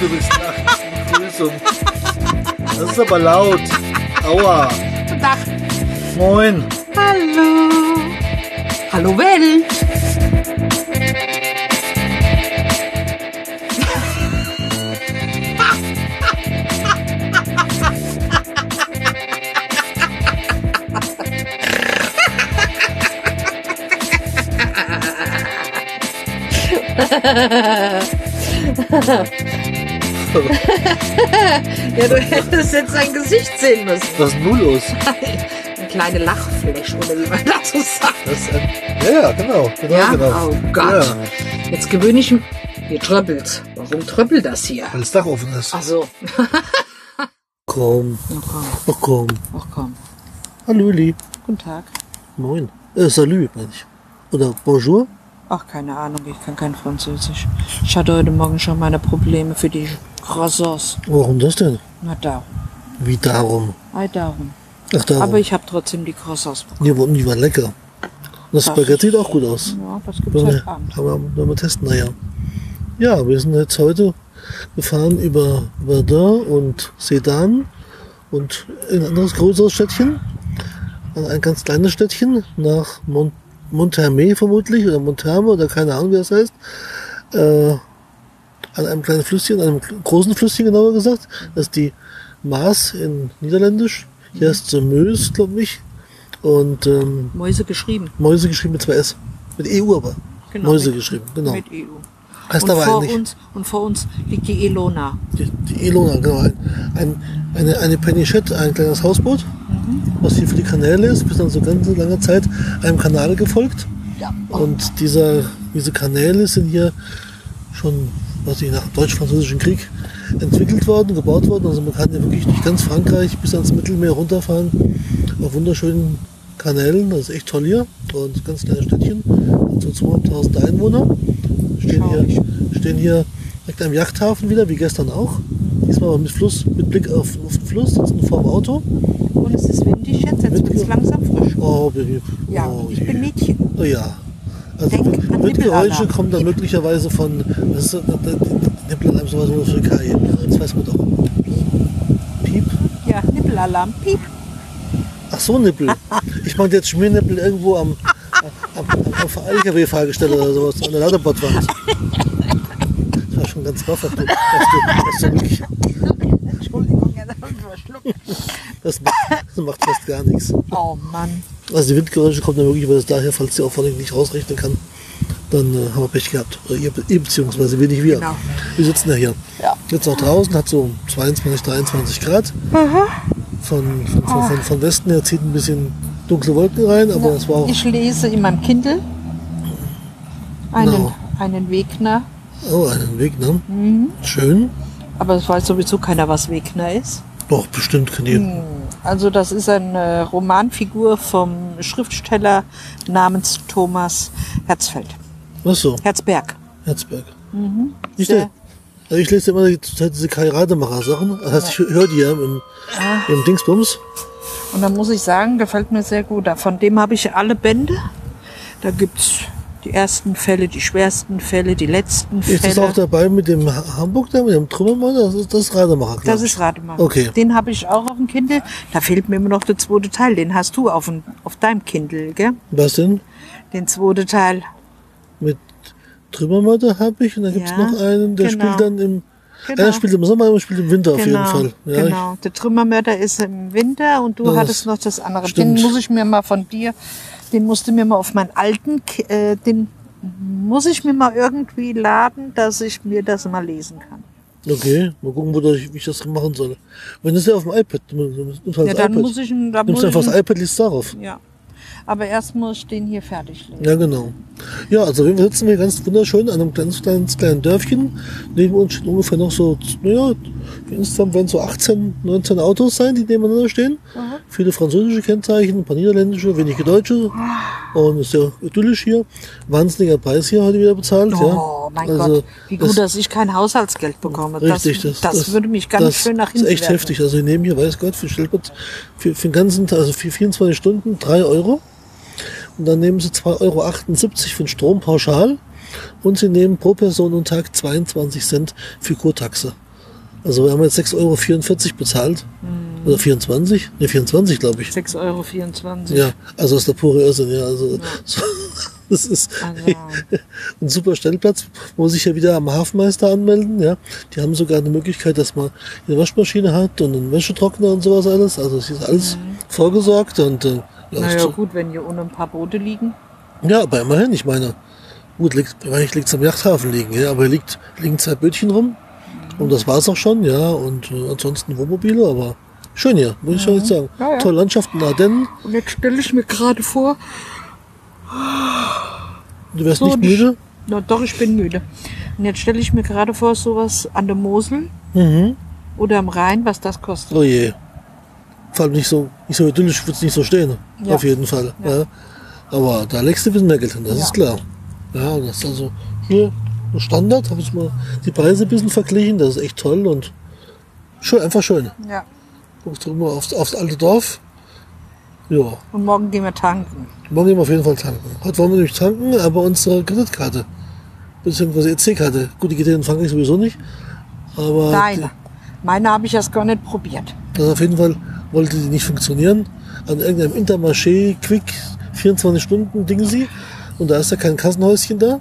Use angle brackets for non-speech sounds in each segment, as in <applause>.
Begrüßung. Das ist aber laut. Aua. Guten Tag. Moin. Hallo. Hallo Welt. <laughs> <laughs> Ja, du hättest jetzt sein Gesicht sehen müssen. Was ist denn los? <laughs> Eine kleine Lachfläche, oder wie man dazu sagt. Das ein, ja, genau. genau, Ja? genau. Oh Gott. Ja, Jetzt gewöhne ich mich. Hier tröppelt. Warum tröppelt das hier? weil das Dach offen ist. Ach so. <laughs> Komm. Ach komm. Ach komm. Ach komm. Hallo, Li. Guten Tag. Moin. Äh, salut, meine ich. Oder bonjour? Ach, keine Ahnung, ich kann kein Französisch. Ich hatte heute Morgen schon meine Probleme für die Croissants. Warum das denn? Na, darum. Wie darum? Ei, darum. Ach, darum. Aber ich habe trotzdem die Croissants bekommen. die, waren- die waren lecker. Das Das Spaghetti sieht auch gut aus. Ja, das gibt's heute wir, Abend. haben wir, testen nachher. Ja, wir sind jetzt heute gefahren über Verdun und Sedan und in ein anderes größeres Städtchen, an ein ganz kleines Städtchen, nach Mont Monthermé vermutlich, oder Montherme, oder keine Ahnung, wie das heißt. Äh, an einem kleinen Flüsschen, einem großen Flüsschen genauer gesagt. Das ist die Maas in Niederländisch. Hier ist the Meuse, glaube ich. Und ähm, Mäuse geschrieben. Mäuse geschrieben mit zwei S. Mit EU aber. Genau, Mäuse mit- geschrieben, genau. Mit EU. Heißt und, aber vor eigentlich uns, und vor uns liegt die Elona. die, die Elona, genau. Ein, ein, eine, eine Penichette, ein kleines Hausboot, was hier für die Kanäle ist, bis dann so ganz lange Zeit einem Kanal gefolgt. Ja. Und dieser, diese Kanäle sind hier schon, was ich nach dem Deutsch-Französischen Krieg entwickelt worden, gebaut worden. Also man kann hier wirklich durch ganz Frankreich bis ans Mittelmeer runterfahren auf wunderschönen Kanälen. Das ist echt toll hier. Und ganz kleines Städtchen. So 200.000 Einwohner. Stehen hier, stehen hier direkt am Yachthafen wieder, wie gestern auch. Diesmal aber mit Fluss, mit Blick auf, auf den Fluss, sitzen vor dem Auto. Und es ist windig jetzt, jetzt wird es langsam frisch. Oh, Baby. Ja, oh, ich je. bin Mädchen. Oh ja. Also Denk kommen dann möglicherweise von das ist, Nippelalarm sowas in der Türkei. Das weiß man doch. Piep. Ja, Nippelalarm. Piep. Ach so, Nippel. Ich meinte jetzt Schmiernippel irgendwo am, am, am, am LKW-Fahrgestell oder sowas, an der Ladebordwand. Das war schon ganz rough, dass du, dass du, dass du jetzt habe ich verschluckt. das, macht, das macht fast gar nichts. Oh Mann. Also die Windgeräusche kommen dann möglicherweise daher, falls die Auffallung nicht rausrechnen kann. Dann äh, haben wir Pech gehabt. Oder ihr, ihr beziehungsweise wir nicht wir. Genau. Wir sitzen ja hier. Ja. Jetzt noch draußen, hat so 22, 23 Grad. Von, von, von, von, von Westen her zieht ein bisschen dunkle Wolken rein, aber es war auch. Ich lese in meinem Kindle einen, Genau. einen Wegner. Oh, einen Weg, ne? Mhm. Schön. Aber es weiß sowieso keiner, was Wegner ist. Doch, bestimmt kann die. Also das ist eine Romanfigur vom Schriftsteller namens Thomas Herzfeld. Ach so, Herzberg. Herzberg. Mhm. Sehr- der, also ich lese immer die, diese Kai Rademacher-Sachen. Das heißt, ich höre die ja im, Ah. im Dingsbums. Und da muss ich sagen, gefällt mir sehr gut. Von dem habe ich alle Bände. Da gibt's die ersten Fälle, die schwersten Fälle, die letzten Ist das Fälle. auch dabei mit dem Ha- Hamburg da, mit dem Trümmermann? Das ist das Rademacher, Das ist Rademacher. Okay. Den habe ich auch auf dem Kindle. Da fehlt mir immer noch der zweite Teil. Den hast du auf, dem, auf deinem Kindle, gell? Was denn? Den zweiten Teil. Mit Trümmermatte habe ich und dann Ja, noch einen, der genau. spielt dann im. Genau. Einer spielt im Sommer, einer spielt im Winter auf jeden Fall. Ja, genau. Der Trümmermörder ist im Winter und du hattest noch das andere. stimmt. Den muss ich mir mal von dir, den musst du mir mal auf meinen alten, äh, den muss ich mir mal irgendwie laden, dass ich mir das mal lesen kann. Ich, okay, mal gucken, wo ich, wie ich das machen soll. Wenn das ja auf dem iPad, nimmst halt Ja, das dann iPad. muss ich, ihn- da nimmst muss ich einfach das ihn- iPad, liest darauf. ja. Aber erst muss ich den hier fertig lesen. Ja, genau. Ja, also wir sitzen hier ganz wunderschön an einem ganz kleinen, kleinen Dörfchen. Neben uns stehen ungefähr noch so, naja, insgesamt werden so 18, 19 Autos sein, die nebeneinander stehen. Viele französische Kennzeichen, ein paar niederländische, wenige deutsche. Und ist ja idyllisch hier. Wahnsinniger Preis hier heute wieder bezahlt. Oh, ja. Mein Also, Gott, wie gut, das- dass ich kein Haushaltsgeld bekomme. Richtig, das, das, würde mich ganz das schön nach hinten ist echt werfen. heftig. Also wir nehmen hier, weiß Gott, für Stellplatz, für, für den ganzen Tag, also für 24 Stunden 3 Euro. Und dann nehmen sie 2,78 Euro für den Strom pauschal. Und sie nehmen pro Person und Tag 22 Cent für Kurtaxe. Also wir haben jetzt 6,44 Euro bezahlt. Oder 24? Ne, 24 glaube ich. 6,24 Euro. Ja, also das ist der pure Irrsinn, ja. Also, so, <laughs> das ist Also, <laughs> ein super Stellplatz. Man muss sich ja wieder am Hafenmeister anmelden, ja. Die haben sogar eine Möglichkeit, dass man eine Waschmaschine hat und einen Wäschetrockner und sowas alles. Also es ist alles vorgesorgt und äh, ja, naja, gut, wenn hier unten ein paar Boote liegen. ja, aber immerhin, ich meine, gut, liegt, eigentlich liegt am Yachthafen liegen, ja, aber hier liegt, liegen zwei Bötchen rum. Und das war's auch schon, ja, und äh, ansonsten Wohnmobile, aber schön hier, muss ich schon jetzt sagen. Ja, ja. Tolle Landschaften, Ardennen, Und jetzt stelle ich mir gerade vor, du wärst So, nicht müde. na doch, ich bin müde. Und jetzt stelle ich mir gerade vor, sowas an der Mosel Mhm. oder am Rhein, was das kostet. Oh je. Vor allem nicht so, nicht so idyllisch wird es nicht so stehen. Ja. Auf jeden Fall. Ja. Aber da legst du ein bisschen mehr Geld hin, das Ja. ist klar. Ja, das ist also hier ein Standard, habe ich mal die Preise ein bisschen verglichen, das ist echt toll und schön, einfach schön. Ja. Guckst du immer aufs, aufs alte Dorf. Ja, Und morgen gehen wir tanken. morgen gehen wir auf jeden Fall tanken. Heute wollen wir nämlich tanken, aber unsere Kreditkarte, beziehungsweise EC-Karte, gut, die geht ja in Frankreich sowieso nicht, aber Deine. Meine habe ich erst gar nicht probiert. Das auf jeden Fall wollte die nicht funktionieren. An irgendeinem Intermarché Quick 24 Stunden Ding sie. Und da ist ja kein Kassenhäuschen da.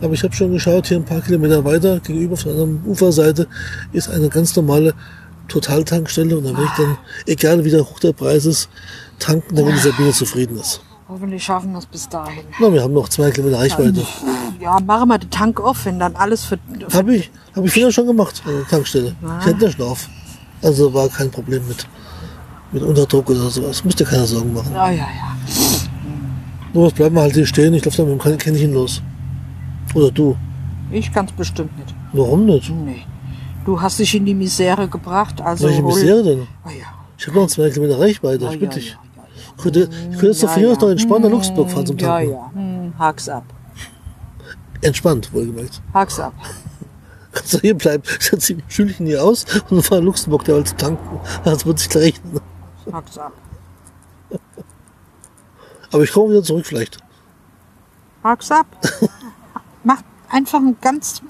Aber ich habe schon geschaut, hier ein paar Kilometer weiter, gegenüber von der anderen Uferseite, ist eine ganz normale Totaltankstelle. Und da will ich dann, egal wie der hoch der Preis ist, tanken, damit die Sabine zufrieden ist. Hoffentlich schaffen wir es bis dahin. Na, wir haben noch zwei Kilometer Reichweite. Ja, machen wir den Tank auf, wenn dann alles für. für Habe ich, habe ich früher schon gemacht, an der Tankstelle. Ich hatte schon auf. Also war kein Problem mit, mit Unterdruck oder sowas. Musste keiner Sorgen machen. ja, ja, ja. Nur was bleiben wir halt hier stehen. Ich laufe da mit dem Kännchen los. Oder du. Ich kann es bestimmt nicht. Warum nicht? Nee. Du hast dich in die Misere gebracht, also. Welche Misere denn? Ah, ja. Ich habe noch zwei Kilometer Reichweite. Ich bitte dich. Ich könnte, ich könnte jetzt doch von hier aus noch entspannt nach Luxemburg fahren zum Ja, Tanken. ja. Hm, hak's ab. Entspannt, wohlgemerkt. Hak's ab. Kannst du hier bleiben. Setze die Schülchen hier aus und fahre nach Luxemburg derweil zu tanken. Das wird sich gleich rechnen. Hak's ab. Aber ich komme wieder zurück vielleicht. Hak's ab. <laughs> Mach einfach einen ganz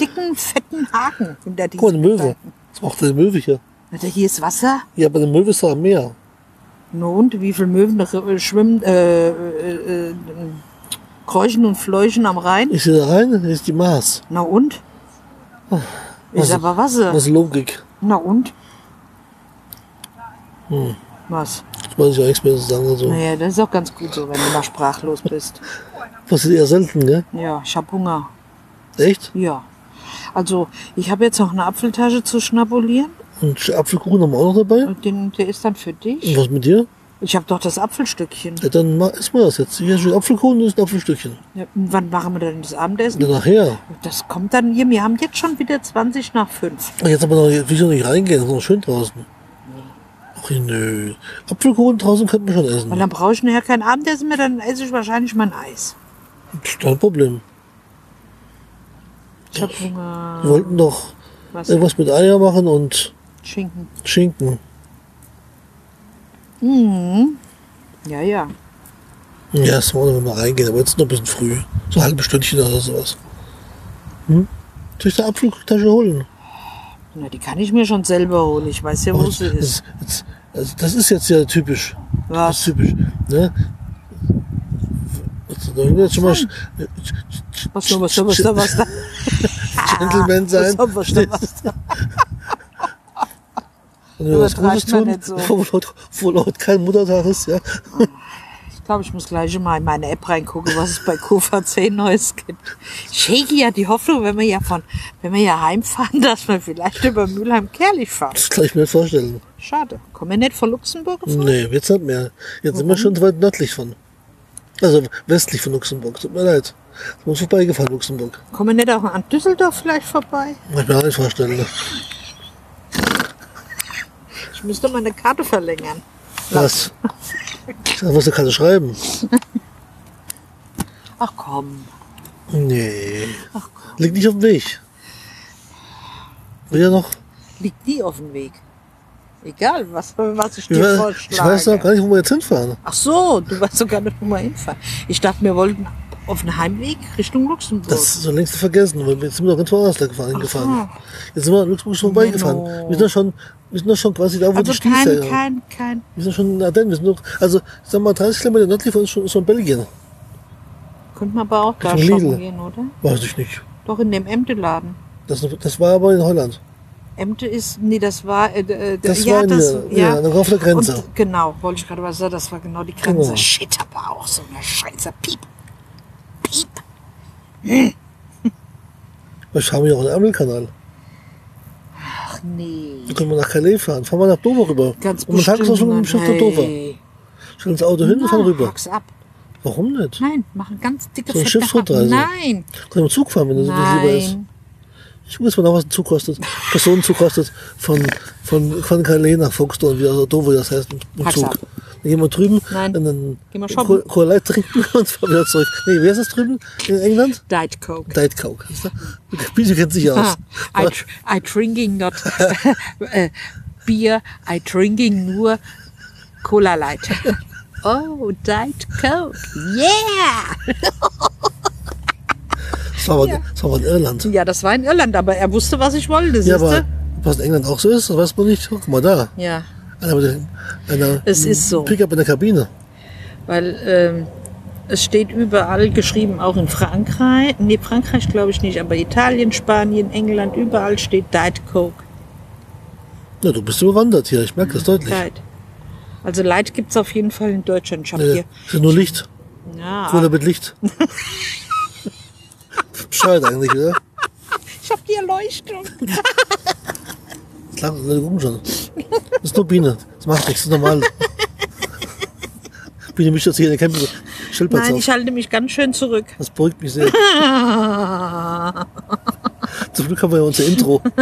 dicken, fetten Haken hinter die. Guck mal, eine Möwe. Was macht denn eine Möwe hier? Hier ist Wasser. Ja, aber eine Möwe ist doch am Meer. Na und wie viele Möwen da äh, schwimmen, äh, äh, äh, kräuchen und fleuchen am Rhein? Ich da rein, hier ist die Maß. Na und? Ist Also- aber Wasser. Was ist Logik? Na und? Hm. Was? Das weiß ich auch nichts mehr zu sagen. Also, Naja, das ist auch ganz gut so, wenn du mal sprachlos bist. passiert eher selten, gell? Ja, ich hab Hunger. Echt? Ja. Also, ich habe jetzt noch eine Apfeltasche zu schnabulieren. Und Apfelkuchen haben wir auch noch dabei. Und den, der ist dann für Und dich. was mit dir? Ich habe doch das Apfelstückchen. Ja, dann ma- essen wir das jetzt. Hier steht Apfelkuchen, das ist ein Apfelstückchen. Ja, und wann machen wir denn das Abendessen? Ja, nachher. Das kommt dann hier. Wir haben jetzt schon wieder 20 nach 5. Jetzt aber noch, will ich noch nicht reingehen, es ist noch schön draußen. Ach nö. Apfelkuchen draußen könnten wir schon Weil essen. dann brauche ich nachher kein Abendessen mehr, dann esse ich wahrscheinlich mein Eis. Kein Problem. Ich habe Hunger. Wir wollten doch Was? irgendwas mit Eier machen und Schinken. Schinken. Ja, ja. Ja, das wollen wir mal reingehen, aber jetzt noch ein bisschen früh. So ein halbes Stündchen oder sowas. Hm? Soll ich da Apfeltasche holen? Na, die kann ich mir schon selber holen. Ich weiß ja, wo das, sie ist. das, das, also das ist jetzt ja typisch. Das Was? ist typisch. Ne? Jetzt schon mal Was da, was da, was da, was <laughs> da. Gentleman <laughs> sein. Was da, was da, was da. Wenn wir was Gutes tun, so. wo heute, wo heute kein Muttertag ist, ja. Ich glaube, ich muss gleich mal in meine App reingucken, was es bei 10 Neues gibt. Ich hege ja die Hoffnung, wenn wir ja von, wenn wir ja heimfahren, dass wir vielleicht über Mülheim-Kerlich fahren. Das kann ich mir vorstellen. Schade. Kommen wir nicht von Luxemburg gefahren? Nee, jetzt nicht mehr. Jetzt sind wir schon weit nördlich von. Also westlich von Luxemburg. Tut mir leid. Ich muss vorbeigefahren, Luxemburg. Kommen wir nicht auch an Düsseldorf vielleicht vorbei? Kann ich mir auch nicht vorstellen. Ich müsste meine Karte verlängern. Was? Musst du keine schreiben. Ach komm. Nee. Liegt nicht auf dem Weg. Will ja noch. Liegt nie auf dem Weg. Egal, was, was ich Ich, dir weiß- ich weiß doch vorschlage. gar nicht, wo wir jetzt hinfahren. Ach so, du weißt doch gar nicht, wo wir hinfahren. Ich dachte, wir wollten auf dem Heimweg Richtung Luxemburg. Das ist so längst vergessen, weil wir jetzt sind wir noch ganz woanders da gefahren, gefahren. Jetzt sind wir an Luxemburg schon vorbeigefahren. Menno. Wir sind ja schon, wir sind schon quasi da, wo also die kein, ja. kein, kein. Wir sind schon in Ardennen. Wir sind noch, also, ich sag mal, 30 Kilometer nördlich von uns schon, schon Belgien. Könnte man aber auch da shoppen gehen, oder? Weiß ich nicht. Doch in dem Emde-Laden. Das, das war aber in Holland. Emde ist, nee, das war, äh, äh, Das ja, war in das, ja, ja, auf der Grenze. Und, genau, wollte ich gerade was sagen, das war genau die Grenze. Genau. Shit, aber auch so eine Scheiße. Piep. Vielleicht fahren wir auch den Ärmelkanal. Ach nee. Dann können wir nach Calais fahren. Fahren wir nach Dover rüber. Ganz Und man tages auch schon mit dem bestimmt. Schiff nach Dover. Hey. Stellen das Auto hin und fahren rüber. hack's ab. Warum nicht? Nein, machen ganz dicke So eine fette Schiffsrundreise. Nein, Können wir Zug fahren, wenn das das lieber ist. nein. Ich jetzt mal nach, was ein Zug kostet. Personenzug kostet von, von, von Calais nach Folkestone, wie also Dover das heißt, Hack's Zug. ab. Dann gehen wir drüben Nein. und dann Gehen wir shoppen. Co- Cola Light trinken <laughs> und fahren wieder zurück. Nee, wer ist das drüben in England? Diet Coke. Diet Coke. <laughs> Bitte kennt sich aus. <laughs> I, I drinking not äh, Bier, I drinking nur Cola Light. Oh, Diet Coke. Yeah! Das war, aber, das war aber in Irland. Ja, das war in Irland, aber er wusste, was ich wollte, Ja, siehst aber was in England auch so ist, das weiß man nicht. Guck mal da. Ja, Einer einer Es ist so. Pickup in der Kabine. weil ähm, es steht überall geschrieben, auch in Frankreich. Nee, Frankreich glaube ich nicht, aber Italien, Spanien, England, überall steht Diet Coke. Ja, du bist überwandert hier, ich merke das deutlich. Light. Also Light gibt es auf jeden Fall in Deutschland. Ich Ja, hier. ist ja nur Licht. Ja, Cola mit Licht. <laughs> Bescheid eigentlich, oder? ich habe hier Leuchtung. <laughs> Das lag alle gucken schon. Das ist nur Biene. Das macht nichts, das ist normal. <laughs> Biene mischt jetzt hier in der Camping Schildplatz Nein, auf. ich halte mich ganz schön zurück. Das beruhigt mich sehr. <laughs> Zum Glück haben wir ja unser Intro. <laughs>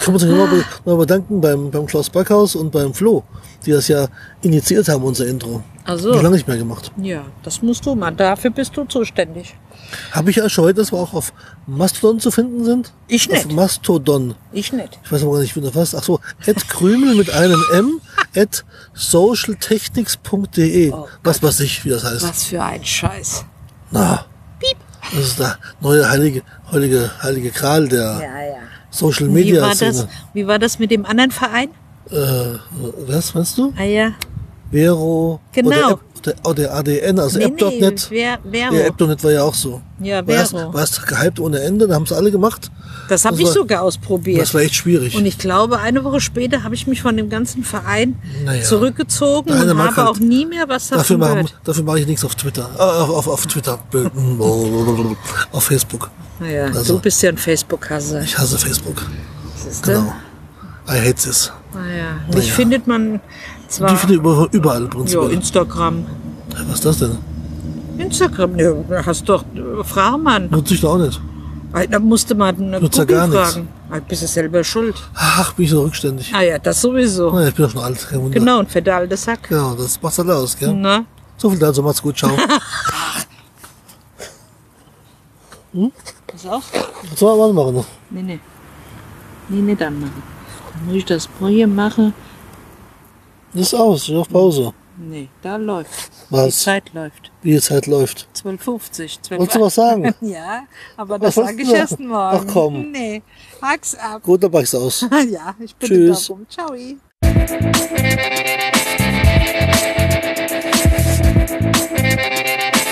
Können wir uns nochmal be noch bedanken beim, beim Klaus Backhaus und beim Flo, die das ja initiiert haben, unser Intro. Ach so. Noch lange nicht mehr gemacht. Ja, das musst du mal. Dafür bist du zuständig. Habe ich ja schon heute, dass wir auch auf Mastodon zu finden sind? Ich Auf nicht. Mastodon. Ich nicht. Ich weiß aber gar nicht, wie das was. Ach so, at Krümel mit einem M, at socialtechnics.de. was weiß ich, wie das heißt. Oh Was für ein Scheiß. Na. Das ist der neue heilige, heilige, heilige Kral der Ja, ja. Social Wie Media war, das, wie war das mit dem anderen Verein? Äh, was meinst du? Ah ja. Vero. Genau. Oder, oder ADN, also Nee, App.net. Wer, Vero. Ja, App.net war ja auch so. Ja, War erst, Vero. war erst gehypt ohne Ende, da haben es alle gemacht. das habe ich war- sogar ausprobiert. Das war echt schwierig. Und ich glaube, eine Woche später habe ich mich von dem ganzen Verein Naja. zurückgezogen Der eine und mag habe halt- auch nie mehr was Dafür gehört. dafür mache ich nichts auf Twitter. Äh, auf, auf, auf Twitter. <laughs> auf Facebook. Naja, Also- du bist ja ein Facebook-Hasser. Ich hasse Facebook. siehste? Genau. I hate this. Naja, dich findet man Die zwar... finde ich über, überall Ja, prinzipiell. Instagram. Was ist das denn? Instagram, ja, hast doch, äh, frag mal. Nutze ich doch auch nicht. Da musste man eine Nutzt ja Google gar nichts. fragen. Ah, Bist du selber schuld. Ach, bin ich so rückständig. Ah ja, das sowieso. Na, ich bin doch schon alt. Kein Wunder. Genau, ein fetter alter Sack. Genau, das macht's halt aus, gell? Na? So viel dazu, macht's gut, ciao. <laughs> Pass auf. so, warte mal noch. Nee, nee. Nee, nicht anmachen. Dann muss ich das hier machen. Ist aus, ist auf Pause. Nee, da läuft. Was? Die Zeit läuft. Wie die Zeit läuft? 12.50 12 Wolltest du was sagen? <laughs> ja, aber das sage ich erst morgen. Ach komm. Nee, hack's ab. Gut, dann mach aus. <laughs> ja, ich bitte Tschüss. darum. Ciao. Thank